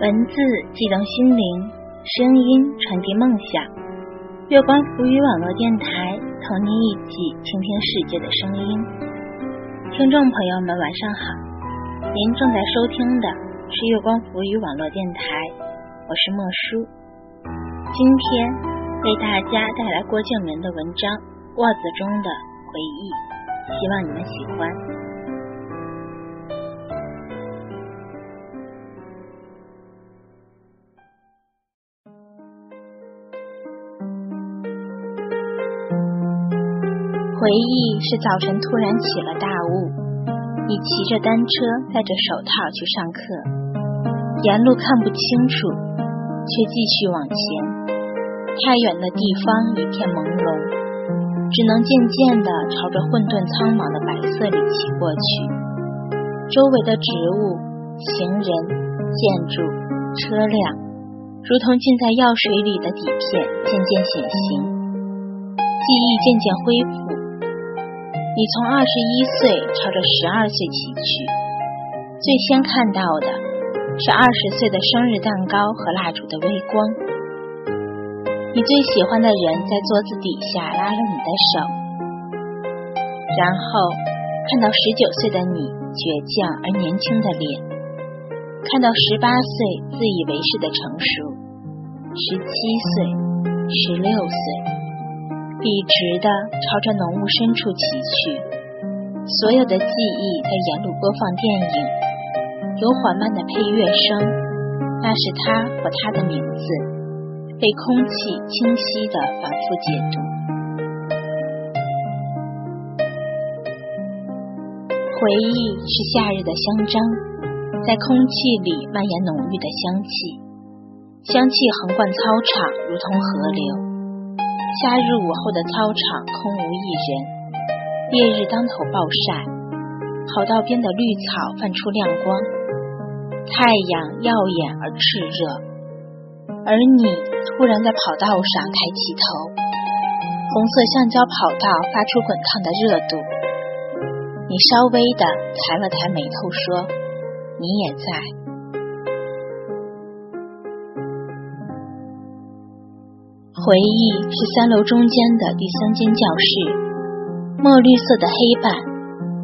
文字激动心灵，声音传递梦想。月光浮语网络电台，同您一起倾听世界的声音。听众朋友们，晚上好！您正在收听的是月光浮语网络电台，我是莫叔。今天为大家带来郭敬明的文章《袜子中的回忆》，希望你们喜欢。回忆是早晨突然起了大雾，你骑着单车，戴着手套去上课，沿路看不清楚，却继续往前。太远的地方一片朦胧，只能渐渐的朝着混沌苍茫的白色里骑过去。周围的植物、行人、建筑、车辆，如同浸在药水里的底片，渐渐显形，记忆渐渐恢复。你从二十一岁朝着十二岁骑去，最先看到的是二十岁的生日蛋糕和蜡烛的微光。你最喜欢的人在桌子底下拉了你的手，然后看到十九岁的你倔强而年轻的脸，看到十八岁自以为是的成熟，十七岁，十六岁。笔直的朝着浓雾深处骑去，所有的记忆在沿路播放电影，有缓慢的配乐声，那是他和他的名字，被空气清晰的反复解读。回忆是夏日的香樟，在空气里蔓延浓郁的香气，香气横贯操场，如同河流。夏日午后的操场空无一人，烈日当头暴晒，跑道边的绿草泛出亮光，太阳耀眼而炽热，而你突然在跑道上抬起头，红色橡胶跑道发出滚烫的热度，你稍微的抬了抬眉头说：“你也在。”回忆是三楼中间的第三间教室，墨绿色的黑板，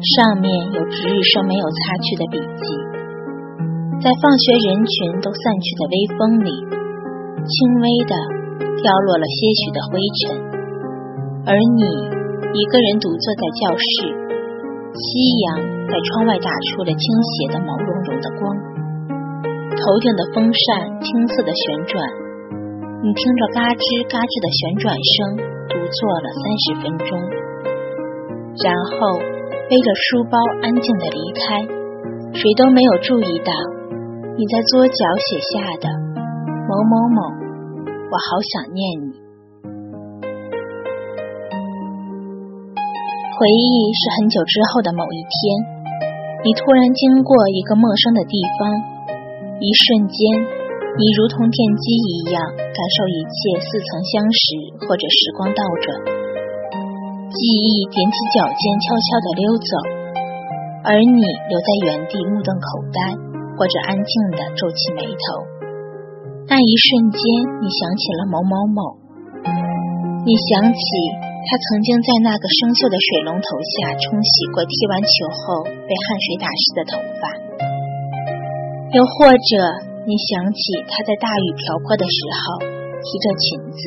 上面有值日生没有擦去的笔记。在放学人群都散去的微风里，轻微的掉落了些许的灰尘，而你一个人独坐在教室，夕阳在窗外打出了倾斜的毛茸茸的光，头顶的风扇青色的旋转。你听着嘎吱嘎吱的旋转声，独坐了三十分钟，然后背着书包安静的离开，谁都没有注意到你在桌角写下的某某某，我好想念你。回忆是很久之后的某一天，你突然经过一个陌生的地方，一瞬间。你如同电击一样感受一切似曾相识，或者时光倒转，记忆踮起脚尖悄悄地溜走，而你留在原地目瞪口呆，或者安静地皱起眉头。那一瞬间，你想起了某某某，你想起他曾经在那个生锈的水龙头下冲洗过踢完球后被汗水打湿的头发，又或者。你想起他在大雨瓢泼的时候提着裙子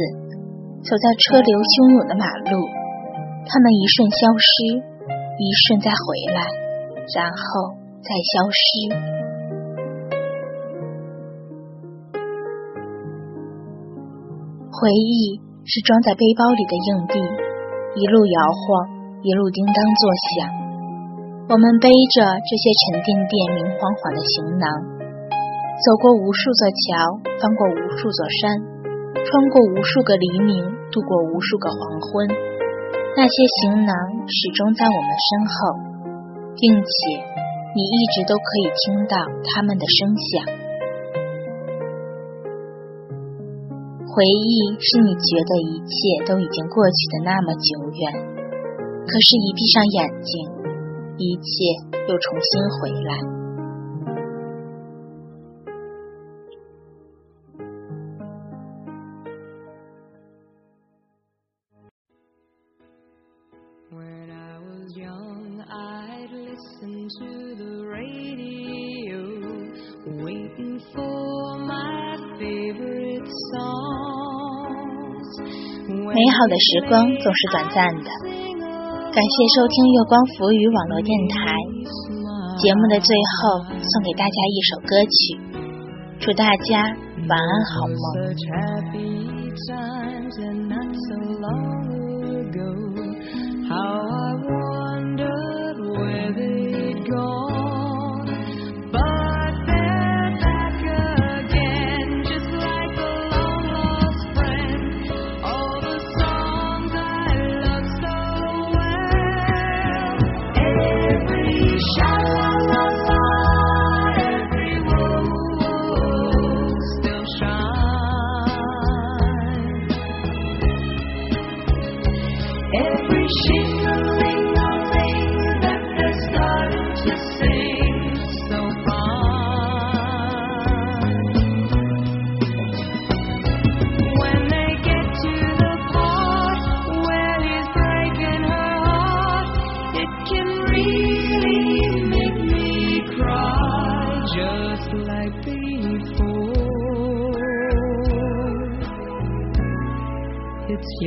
走在车流汹涌的马路，他们一瞬消失，一瞬再回来，然后再消失。回忆是装在背包里的硬币，一路摇晃，一路叮当作响。我们背着这些沉甸甸、明晃晃的行囊。走过无数座桥，翻过无数座山，穿过无数个黎明，度过无数个黄昏。那些行囊始终在我们身后，并且你一直都可以听到他们的声响。回忆是你觉得一切都已经过去的那么久远，可是，一闭上眼睛，一切又重新回来。美好的时光总是短暂的，感谢收听月光浮语网络电台。节目的最后，送给大家一首歌曲，祝大家晚安，好梦。Every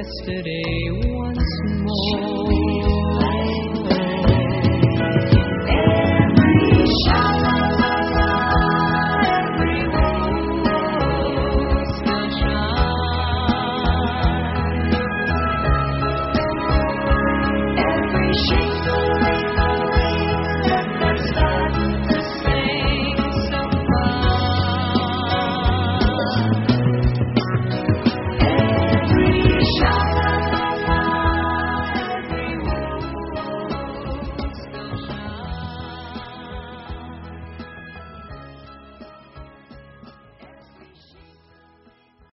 Yesterday